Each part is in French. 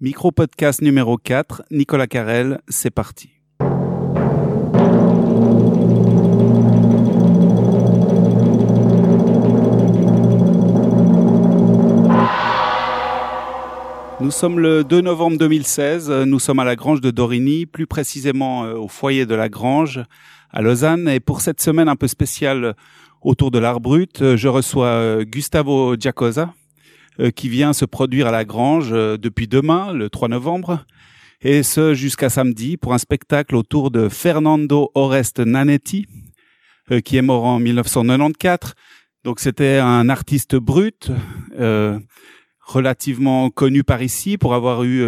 Micro-podcast numéro 4, Nicolas Carrel, c'est parti. Nous sommes le 2 novembre 2016, nous sommes à la Grange de Dorigny, plus précisément euh, au foyer de la Grange à Lausanne. Et pour cette semaine un peu spéciale autour de l'art brut, euh, je reçois euh, Gustavo Giacosa, qui vient se produire à la Grange euh, depuis demain, le 3 novembre, et ce jusqu'à samedi pour un spectacle autour de Fernando Oreste Nanetti, euh, qui est mort en 1994. Donc c'était un artiste brut, relativement connu par ici pour avoir eu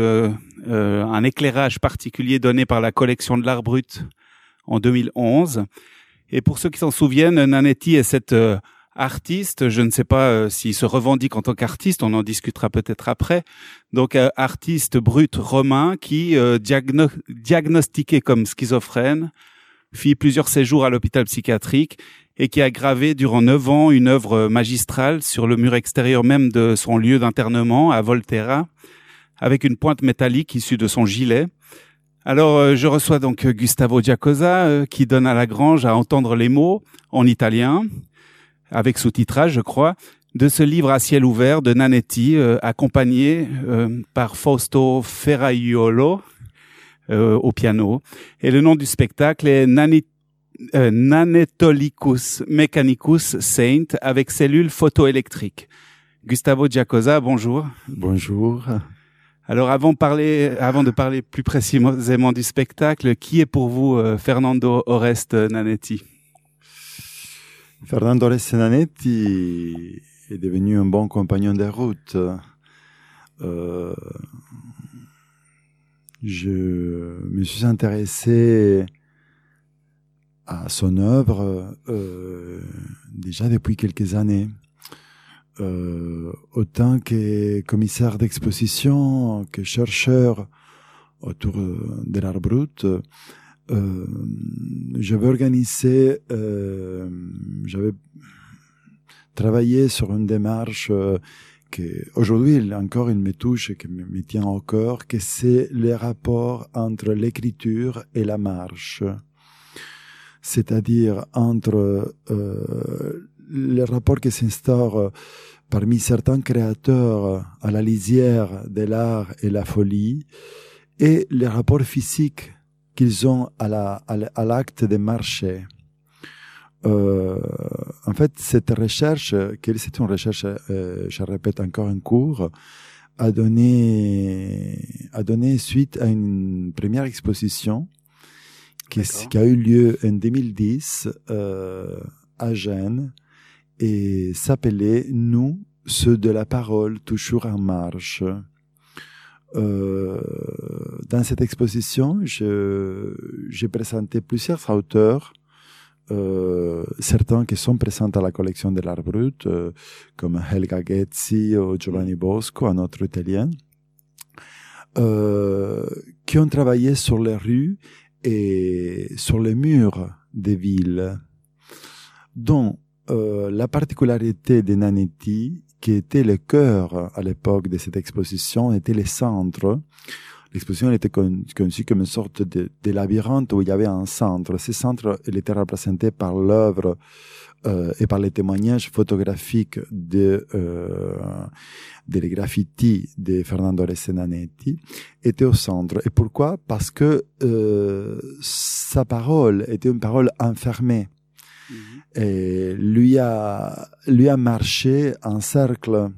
un éclairage particulier donné par la collection de l'art brut en 2011. Et pour ceux qui s'en souviennent, Nanetti est cette artiste, je ne sais pas euh, s'il se revendique en tant qu'artiste, on en discutera peut-être après. Donc euh, artiste brut romain qui euh, diagnostiqué comme schizophrène, fit plusieurs séjours à l'hôpital psychiatrique et qui a gravé durant neuf ans une œuvre magistrale sur le mur extérieur même de son lieu d'internement à Volterra, avec une pointe métallique issue de son gilet. Alors, je reçois donc Gustavo Giacosa, qui donne à la grange à entendre les mots en italien, avec sous-titrage, je crois, de ce livre à ciel ouvert de Nanetti, euh, accompagné euh, par Fausto Ferraiolo euh, au piano. Et le nom du spectacle est Nanetolicus Mechanicus Saint avec cellules photoélectriques. Gustavo Giacosa, bonjour. Bonjour. Alors avant, parler, avant de parler plus précisément du spectacle, qui est pour vous Fernando Oreste Nanetti? Fernando Resenanetti est devenu un bon compagnon de route. Euh, je me suis intéressé à son œuvre euh, déjà depuis quelques années. Euh, autant que commissaire d'exposition, que chercheur autour de l'art brut, euh, j'avais organisé, euh, j'avais travaillé sur une démarche euh, que aujourd'hui encore il me touche et qui me, tient au corps, que c'est le rapport entre l'écriture et la marche, c'est-à-dire entre euh, le rapport qui s'instaure parmi certains créateurs à la lisière de l'art et la folie et les rapports physiques qu'ils ont à l'acte de marcher. Euh, en fait, cette recherche, une recherche, euh, je répète encore en cours, a donné, a donné suite à une première exposition qui, qui a eu lieu en 2010 euh, à Gênes et s'appelait Nous, ceux de la parole, toujours en marche. Euh, dans cette exposition, j'ai présenté plusieurs auteurs, euh, certains qui sont présents à la collection de l'art brut, euh, comme Helga Ghezzi ou Giovanni Bosco, un autre italien, euh, qui ont travaillé sur les rues et sur les murs des villes, dont euh, la particularité de Nanetti qui était le cœur à l'époque de cette exposition, était le centre. L'exposition était conçue comme une sorte de, de, labyrinthe où il y avait un centre. Ce centre il était représenté par l'œuvre euh, et par les témoignages photographiques de, euh, des graffitis de Fernando Resenanetti était au centre. Et pourquoi? Parce que euh, sa parole était une parole enfermée et lui a, lui a marché en cercle,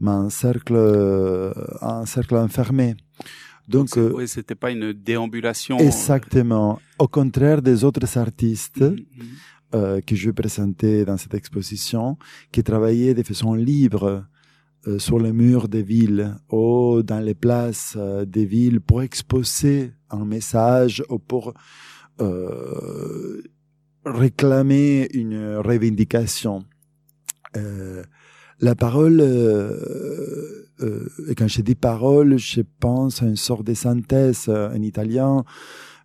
mais un cercle, un cercle enfermé. Donc, Donc euh, c'était pas une déambulation. Exactement. Au contraire des autres artistes mm-hmm. euh, que je vais présenter dans cette exposition, qui travaillaient de façon libre euh, sur les murs des villes ou dans les places euh, des villes pour exposer un message ou pour euh, réclamer une revendication. Euh, la parole, euh, euh, et quand je dis parole, je pense à une sorte de synthèse en italien.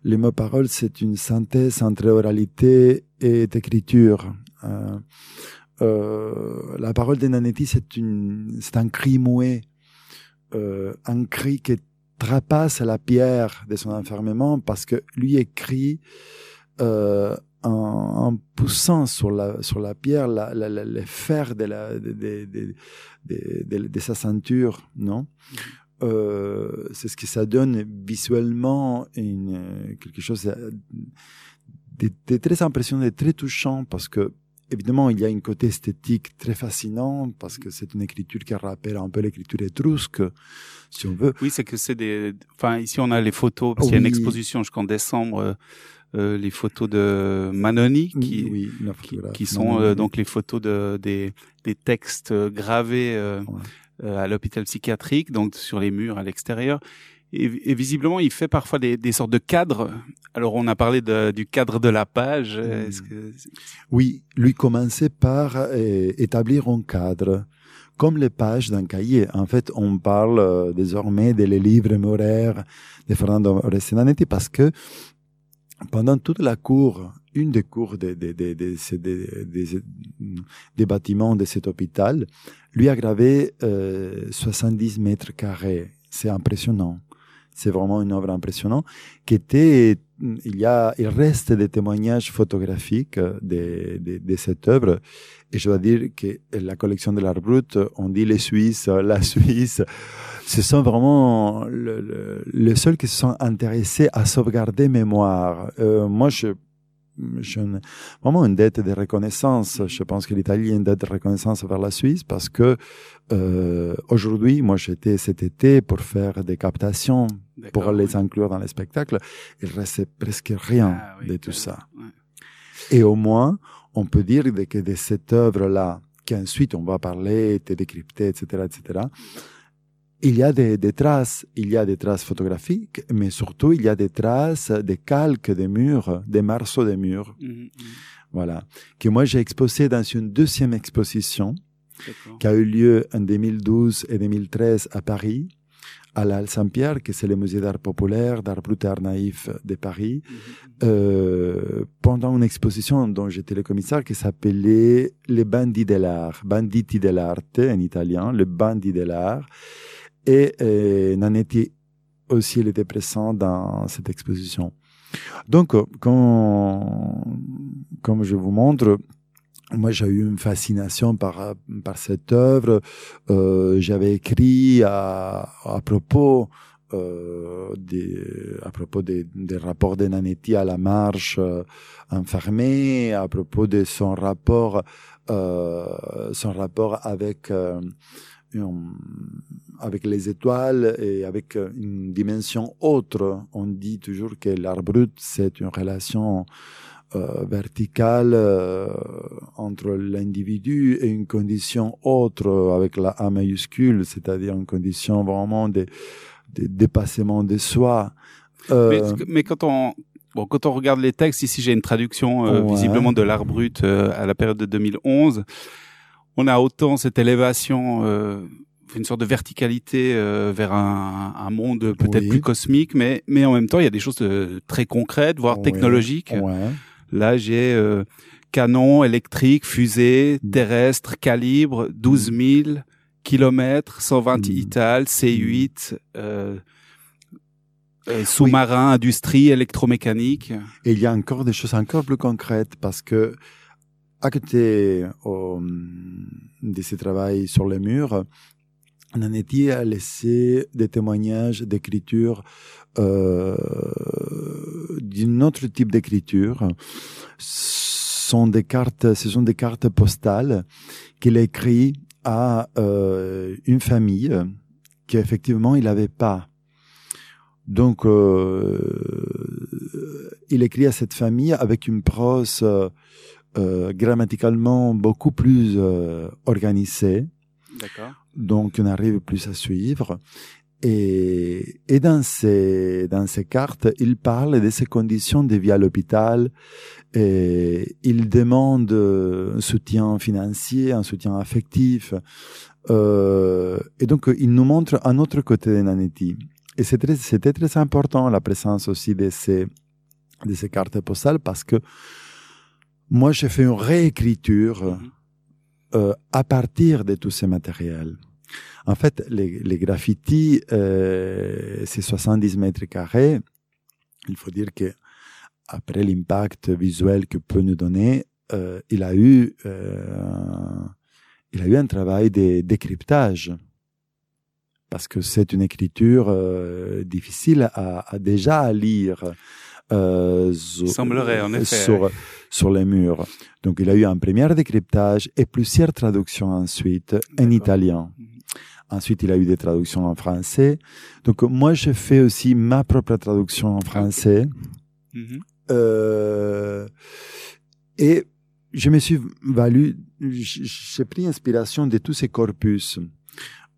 Le mot parole, c'est une synthèse entre oralité et écriture. Euh, la parole de Nanetti, c'est un cri muet, un cri qui trapasse la pierre de son enfermement parce que lui écrit euh, en, en, poussant sur la, sur la pierre la, la, la, les fers de, la, de, de, de, de, sa ceinture, non? Euh, C'est ce que ça donne visuellement une, quelque chose de, de, très impressionnant, de très touchant parce que évidemment, il y a un côté esthétique très fascinant parce que c'est une écriture qui rappelle un peu l'écriture étrusque, si on veut. Oui, c'est que c'est des. Enfin, ici on a les photos parce qu'il y a une exposition jusqu'en décembre. Euh, les photos de Manoni qui, oui, qui, qui, sont euh, donc les photos de, des, des textes gravés euh, ouais. à l'hôpital psychiatrique, donc sur les murs à l'extérieur. Et, et, visiblement, il fait parfois des, des, sortes de cadres. Alors, on a parlé de, du cadre de la page. Que... Oui, lui commençait par euh, établir un cadre, comme les pages d'un cahier. En fait, on parle euh, désormais des livres mémoraires de Fernando Orestinanetti parce que pendant toute la cour, une des cours des, des, des, des, des bâtiments de cet hôpital, lui a gravé euh, 70 mètres carrés. C'est impressionnant. C'est vraiment une œuvre impressionnante qui était, il y a, il reste des témoignages photographiques de, de, de cette œuvre. Et je dois dire que la collection de l'art brut, on dit les Suisses, la Suisse, ce sont vraiment le, le, les seuls qui se sont intéressés à sauvegarder mémoire. Euh, moi, je, j'ai vraiment une dette de reconnaissance. Je pense que l'Italie a une dette de reconnaissance vers la Suisse parce que euh, aujourd'hui, moi j'étais cet été pour faire des captations, pour les inclure dans les spectacles. Il restait presque rien ah, oui, de tout ça. Ouais. Et au moins, on peut dire que de cette œuvre-là, qu'ensuite on va parler, te décrypter, etc., etc., il y a des, des, traces, il y a des traces photographiques, mais surtout il y a des traces, des calques des murs, des marceaux des murs. Mmh, mmh. Voilà. Que moi j'ai exposé dans une deuxième exposition qui a eu lieu en 2012 et 2013 à Paris, à la Saint-Pierre, que c'est le musée d'art populaire, d'art brut et art naïf de Paris, mmh. euh, pendant une exposition dont j'étais le commissaire qui s'appelait Les bandits de l'art, Banditi dell'arte en italien, le bandit de l'art. Et euh, Nanetti aussi, il était présent dans cette exposition. Donc, quand, comme je vous montre, moi, j'ai eu une fascination par, par cette œuvre. Euh, J'avais écrit à, à propos euh, des, à propos des, des rapports de Nanetti à la marche euh, enfermée, à propos de son rapport, euh, son rapport avec euh, avec les étoiles et avec une dimension autre. On dit toujours que l'art brut, c'est une relation euh, verticale euh, entre l'individu et une condition autre avec la A majuscule, c'est-à-dire une condition vraiment de, de dépassement de soi. Euh, mais, mais, quand on bon, quand on regarde les textes, ici j'ai une traduction euh, ouais. visiblement de l'art brut euh, à la période de 2011 on a autant cette élévation, euh, une sorte de verticalité euh, vers un, un monde peut-être oui. plus cosmique, mais mais en même temps il y a des choses de, très concrètes, voire ouais. technologiques. Ouais. Là j'ai euh, canon électrique, fusée, mm. terrestre, calibre, 12 000 kilomètres, 120 mm. Ital, C8. Euh, euh, sous-marin, oui. industrie, électromécanique. Et il y a encore des choses encore plus concrètes parce que à côté de ce travail sur les murs, Nanetti a laissé des témoignages d'écriture euh, d'un autre type d'écriture? Sont des cartes, ce sont des cartes postales qu'il a écrit à euh, une famille qu'effectivement il n'avait pas. Donc, euh, il écrit à cette famille avec une prose euh, euh, grammaticalement beaucoup plus euh, organisé. Donc, on arrive plus à suivre. Et, et dans, ces, dans ces cartes, il parle de ses conditions de vie à l'hôpital. Et il demande un soutien financier, un soutien affectif. Euh, et donc, il nous montre un autre côté de Nanetti. Et c'était très, très important la présence aussi de ces, de ces cartes postales parce que moi, j'ai fait une réécriture mm -hmm. euh, à partir de tous ces matériels. En fait, les, les graffitis, euh, c'est 70 mètres carrés. Il faut dire que après l'impact visuel que peut nous donner, euh, il a eu, euh, il a eu un travail de décryptage parce que c'est une écriture difficile à, à, déjà à lire. Euh, semblerait en effet sur, sur les murs. Donc il a eu un premier décryptage et plusieurs traductions ensuite en italien. Mhm. Ensuite, il a eu des traductions en français. Donc moi, j'ai fait aussi ma propre traduction en français. Mhm. Euh, et je me suis valu, j'ai pris inspiration de tous ces corpus.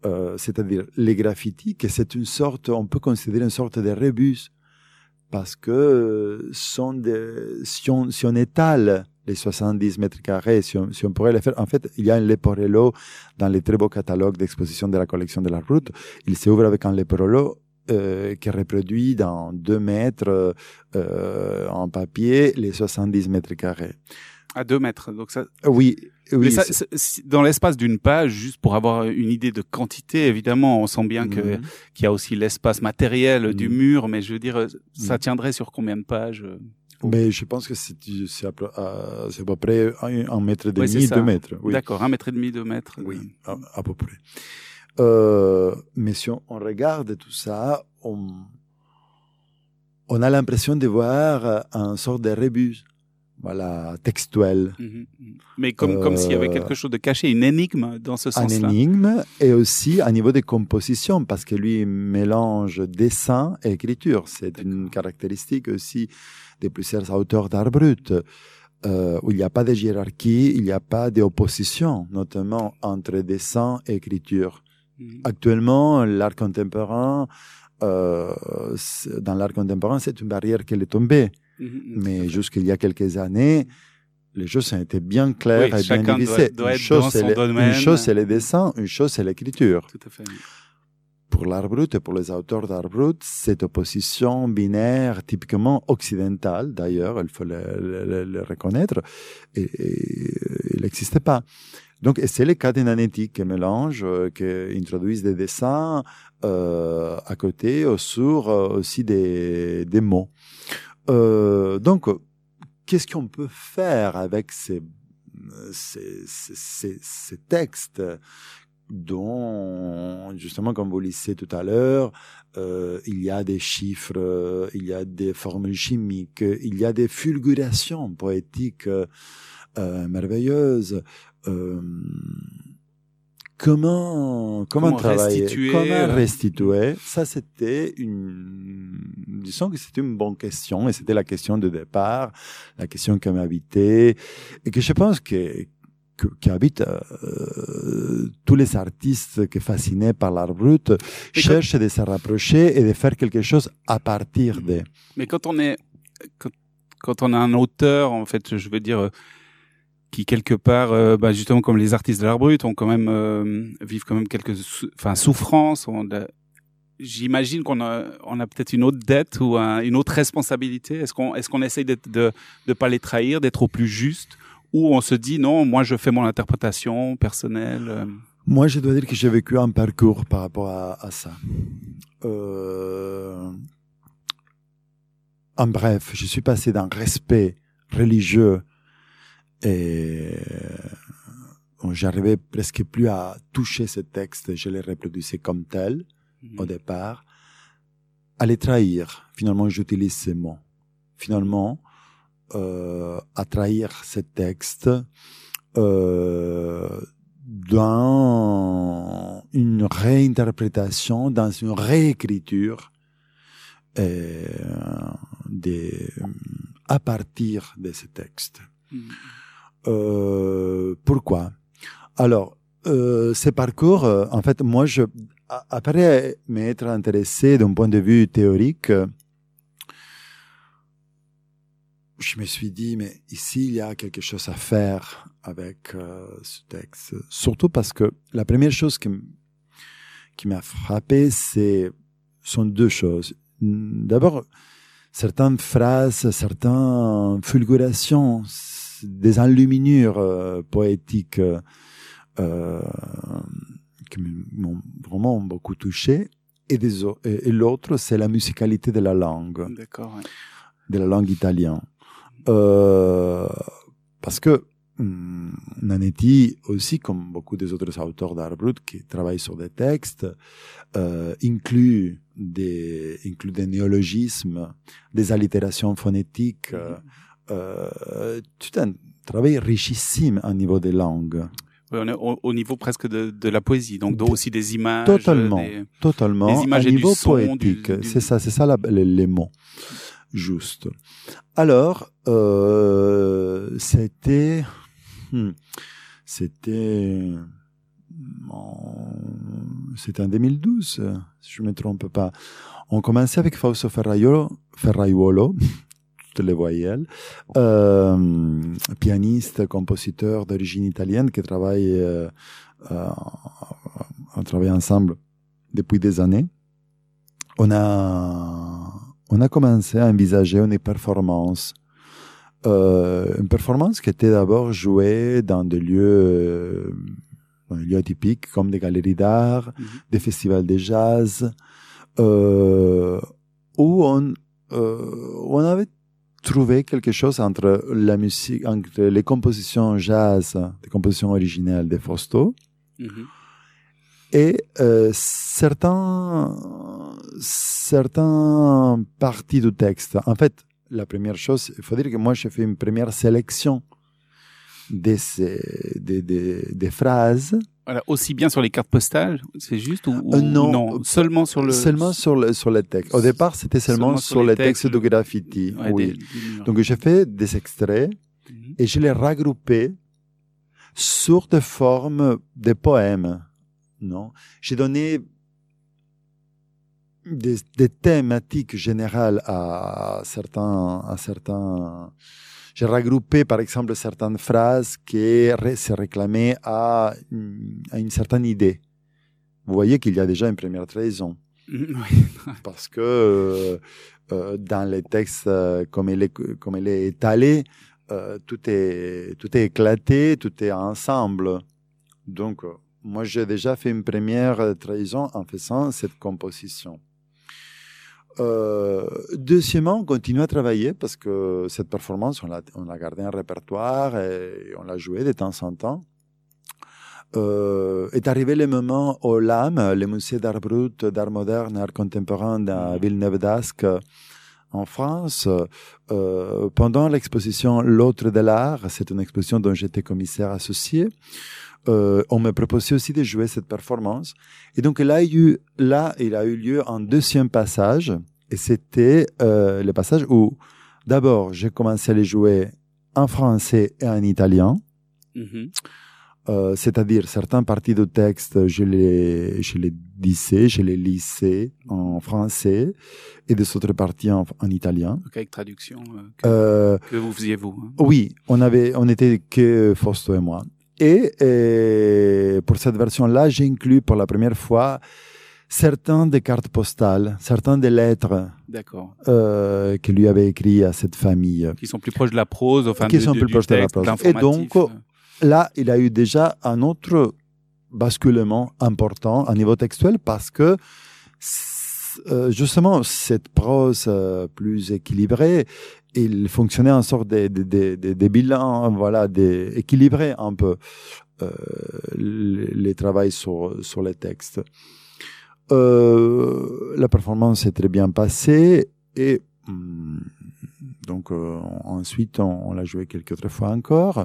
Euh, c'est-à-dire les graffitis, que c'est une sorte, on peut considérer une sorte de rébus, parce que sont des, si, on, si on étale les 70 mètres carrés, si on, si on, pourrait les faire, en fait, il y a un leporello dans les très beaux catalogues d'exposition de la collection de la route. Il s'ouvre avec un leporello euh, qui reproduit dans 2 mètres euh, en papier les 70 mètres carrés. À 2 mètres, donc ça. Oui, oui. Ça, dans l'espace d'une page, juste pour avoir une idée de quantité, évidemment, on sent bien que mhm. qu'il y a aussi l'espace matériel du mhm. mur, mais je veux dire, ça mhm. tiendrait sur combien de pages euh, mais je pense que c'est à, à, peu près un, mètre et demi, deux mètres. Oui. D'accord, un mètre et demi, deux mètres. Oui, à, peu près. Euh, mais si on, regarde tout ça, on, on a l'impression de voir un sort de rébus voilà, textuel. Mhm, mhm. Mais comme, comme s'il y avait quelque chose de caché, une énigme dans ce sens-là. Une énigme et aussi à niveau de composition, parce que lui mélange dessin et écriture. C'est une caractéristique aussi de plusieurs auteurs d'art brut. Euh, où il n'y a pas de hiérarchie, il n'y a pas d'opposition, notamment entre dessin et écriture. Mhm. Actuellement, l'art contemporain, euh, dans l'art contemporain, c'est une barrière qui est tombée. Mhm, mhm, Mais jusqu'il y a quelques années, les choses ont été bien claires et bien divisées. une, chose, c'est une chose, c'est les dessins, une chose, c'est l'écriture. Pour l'art brut et pour les auteurs d'art brut, cette opposition binaire typiquement occidentale, d'ailleurs, il faut le, reconnaître, et, il n'existait pas. Donc, c'est le cas des nanétiques qui mélangent, euh, qui introduisent des dessins euh, à côté, sur euh, aussi des, des mots. Euh, donc, qu'est-ce qu'on peut faire avec ces, ces, ces, ces, textes dont, justement, comme vous le disiez tout à l'heure, euh, il y a des chiffres, il y a des formules chimiques, il y a des fulgurations poétiques euh, merveilleuses. Euh, comment comment, travailler, restituer, comment euh, restituer? Ça, c'était une, disons que c'était une bonne question et c'était la question de départ, la question qui m'habitait et que je pense que qui habite euh, tous les artistes qui fascinés par l'art brut cherchent de se rapprocher et de faire quelque chose à partir de. Mais quand on est quand, quand on a un auteur, en fait, je veux dire qui quelque part, euh, bah, justement comme les artistes de l'art brut, ont quand même euh, vivent quand même quelques, enfin souffrances. J'imagine qu'on a, peut-être une autre dette ou une autre responsabilité. Est-ce qu'on, essaye de de pas les trahir, d'être au plus juste, ou on se dit non, moi je fais mon interprétation personnelle. Euh? Moi, je dois dire que j'ai vécu un parcours par rapport à, à ça. Euh... En bref, je suis passé d'un respect religieux et euh, j'arrivais presque plus à toucher ce texte, je les reproduisais comme tel mhm. au départ. À les trahir, finalement j'utilise ces mots. Finalement, euh, à trahir ce texte euh, dans une réinterprétation, dans une réécriture euh, des, à partir de ce texte. Mhm. Euh, pourquoi? Alors, euh, ces parcours, euh, en fait, moi, je, après m'être intéressé d'un point de vue théorique, je me suis dit, mais ici, il y a quelque chose à faire avec ce texte. Surtout parce que la première chose qui, qui m'a frappé, c'est, sont deux choses. D'abord, certaines phrases, certaines fulgurations, des enluminures euh, poétiques euh, qui m'ont vraiment beaucoup touché. Et, l'autre, c'est la musicalité de la langue. D'accord. De la langue italienne. Euh, parce que hum, Nanetti aussi, comme beaucoup des autres auteurs d'art brut qui travaillent sur des textes, euh, inclut des inclut des néologismes, des allitérations phonétiques, mm-hmm. euh, tout un travail richissime au niveau des langues. Oui, on est au, niveau presque de, de, la poésie, donc aussi des images. Totalement, totalement. Des images niveau poétique, c'est ça, c'est ça les, mots, juste. Alors, euh, c'était, hmm, c'était, c'était en 2012, si je me trompe pas. On commençait avec Fausto Ferraiolo, Ferraiuolo, toutes les voyelles, euh, pianiste, compositeur d'origine italienne qui travaille, euh, euh, on travaille ensemble depuis des années. On a, on a commencé à envisager une performance une performance qui était d'abord jouée dans des lieux, dans des lieux atypiques comme des galeries d'art, -hmm. des festivals de jazz, euh, où on, euh, on avait trouvé quelque chose entre la musique, entre les compositions jazz, les compositions originales de Fausto, mm -hmm. et euh, certains, certains parties du texte. En fait, la première chose, il faut dire que moi, j'ai fait une première sélection des, des, des phrases voilà, aussi bien sur les cartes postales, c'est juste ou, euh, non, non, seulement sur le seulement sur le sur les textes. Au départ, c'était seulement, sur, les textes, de graffiti. Ouais, oui. Des, des... Donc j'ai fait des extraits mm -hmm. et je les regroupés sur des formes de poèmes. Non, j'ai donné des, des, thématiques générales à certains à certains j'ai regroupé, par exemple, certaines phrases qui se réclamaient à, à une certaine idée. Vous voyez qu'il y a déjà une première trahison. Parce que euh, euh, dans les textes, euh, comme il est, comme il est étalé, tout, est, tout est éclaté, tout est ensemble. Donc, moi, j'ai déjà fait une première trahison en faisant cette composition. Euh, deuxièmement, on continue à travailler parce que cette performance, on l'a, on a gardé un répertoire et on l'a joué de temps en temps. Euh, est arrivé le moment au LAM, le musée d'art brut, d'art moderne, d'art contemporain à Villeneuve d'Ascq, en France. Euh, pendant l'exposition L'autre de l'art, c'est une exposition dont j'étais commissaire associé. Euh, on m'a proposé aussi de jouer cette performance. Et donc là, il, a eu lieu un deuxième passage. Et c'était euh, le passage où, d'abord, j'ai commencé à les jouer en français et en italien. Mm-hmm. Euh, c'est-à-dire certaines parties du texte, je les, je les disais, je les lisais en français et des autres parties en, en italien. Donc avec traduction euh, que, euh, que, vous faisiez vous. Hein. Oui, on avait, on était que Fausto et moi. Et, et pour cette version-là, j'ai inclus pour la première fois certains des cartes postales, certains des lettres euh, que lui avait écrit à cette famille. Qui sont plus proches de la prose, enfin qui sont plus proches de la prose. Et donc, là, il a eu déjà un autre basculement important à niveau textuel parce que euh, justement cette prose euh, plus équilibrée il fonctionnait en sorte de, de, de, de bilan, voilà, d'équilibrer un peu euh, les, les travaux sur, sur les textes. Euh, la performance s'est très bien passée et hum, donc ensuite on, on l'a joué quelques autres fois encore.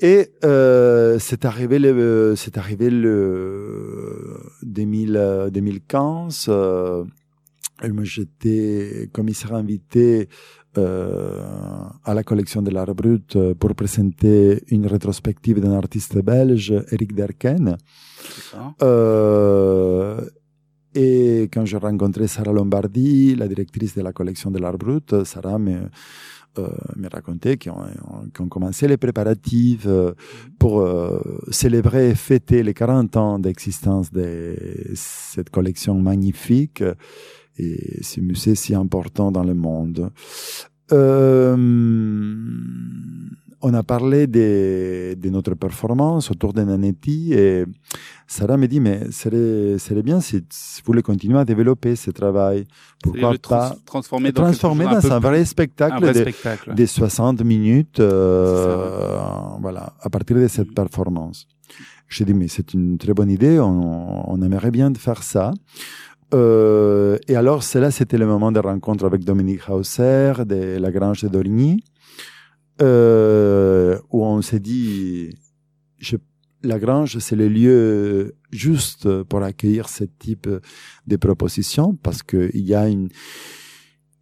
Et euh, c'est arrivé le c'est arrivé le 2000, 2015 euh, moi, j'étais commissaire invité euh, à la collection de l'art brut euh, pour présenter une rétrospective d'un artiste belge, Eric Derken. Euh, et quand j'ai rencontré Sarah Lombardi, la directrice de la collection de l'art brut, Sarah me, euh, me racontait qu'on qu commençait les préparatifs euh, pour euh, célébrer et fêter les 40 ans d'existence de cette collection magnifique et ce musée si important dans le monde. Euh, on a parlé de, de, notre performance autour de Nanetti et Sarah me dit, mais serait, serait bien si, si vous voulez continuer à développer ce travail. Pourquoi le pas trans transformer, dans, transformer dans un, un vrai spectacle, un vrai de, spectacle. des 60 minutes, euh, voilà, à partir de cette performance. J'ai dit, mais c'est une très bonne idée, on, on aimerait bien de faire ça. Euh, et alors, cela, c'était le moment de rencontre avec Dominique Hauser de la Grange de Dorigny, euh, où on s'est dit, je, la Grange, c'est le lieu juste pour accueillir ce type de propositions, parce qu'il y a une,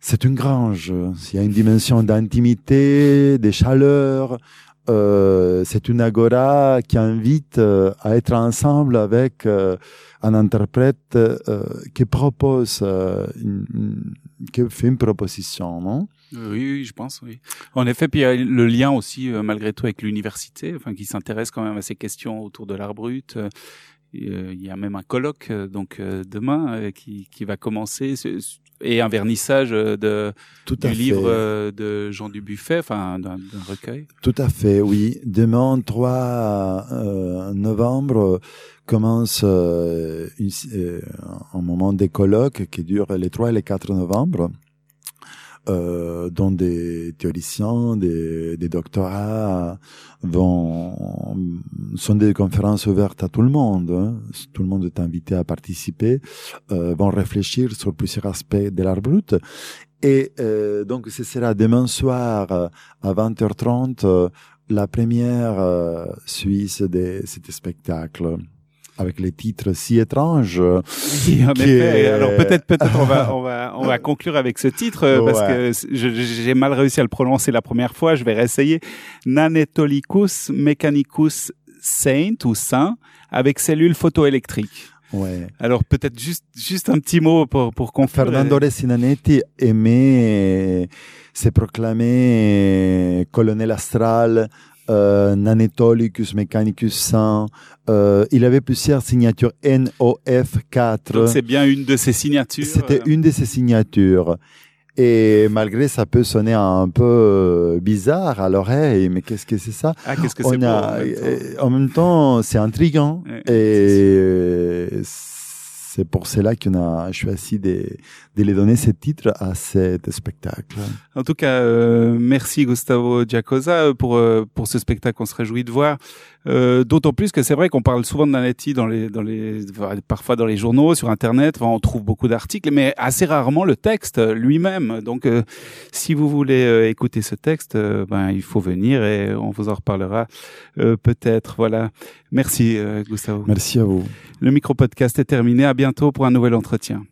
c'est une grange, il y a une dimension d'intimité, de chaleur, euh, c'est une agora qui invite euh, à être ensemble avec euh, un interprète euh, qui propose, qui fait une proposition, non? Oui, oui, je pense, oui. En effet, puis il y a le lien aussi, euh, malgré tout, avec l'université, enfin, qui s'intéresse quand même à ces questions autour de l'art brut. il y a même un colloque, donc demain, qui, qui va commencer et un vernissage de Tout du à livre fait. euh, de Jean Dubuffet, enfin d'un d'un recueil. Tout à fait, oui. Demain, 3 euh, novembre, commence euh, une- euh, un moment des colloques qui dure les 3 et les 4 novembre, euh, dont des théoriciens, des, des doctorats vont, sont des conférences ouvertes à tout le monde. hein. Tout le monde est invité à participer, euh, vont réfléchir sur plusieurs aspects de l'art brut. Et euh, donc, ce sera demain soir euh, à 20h30 euh, la première euh, suisse de cet spectacle avec les titres si étranges. Oui, en effet. est- Alors peut-être, peut-être on va, on va, on va conclure avec ce titre euh, parce que j'ai mal réussi à le prononcer la première fois. Je vais réessayer. Nanetolicus mechanicus saint ou saint avec cellules photoélectriques. Ouais. Alors peut-être juste, juste un petit mot pour pour conclure. Fernando Resinanetti aimait se proclamer colonel astral, euh, Nanetolicus Mechanicus Saint. Euh, il avait plusieurs signatures NOF4. Donc c'est bien une de ses signatures. C'était euh, une de ses signatures. Et malgré ça peut sonner un peu euh, bizarre à l'oreille, mais qu'est-ce que c'est ça? Ah, qu'est-ce que c'est en même temps. c'est intriguant. Ouais, et c'est pour cela qu'on a choisi de, de les donner ce titre à cet spectacle. En tout cas, euh, merci Gustavo Giacosa euh, pour euh, pour ce spectacle. On se réjouit de voir. Euh, D'autant plus que c'est vrai qu'on parle souvent de Nanetti dans les dans les parfois dans les journaux, sur Internet. On trouve beaucoup d'articles, mais assez rarement le texte lui-même. Donc, euh, si vous voulez euh, écouter ce texte, ben il faut venir et on vous en reparlera peut-être. Voilà. Merci euh, Gustavo. Merci à vous. Le micro podcast est terminé. À bientôt pour un nouvel entretien.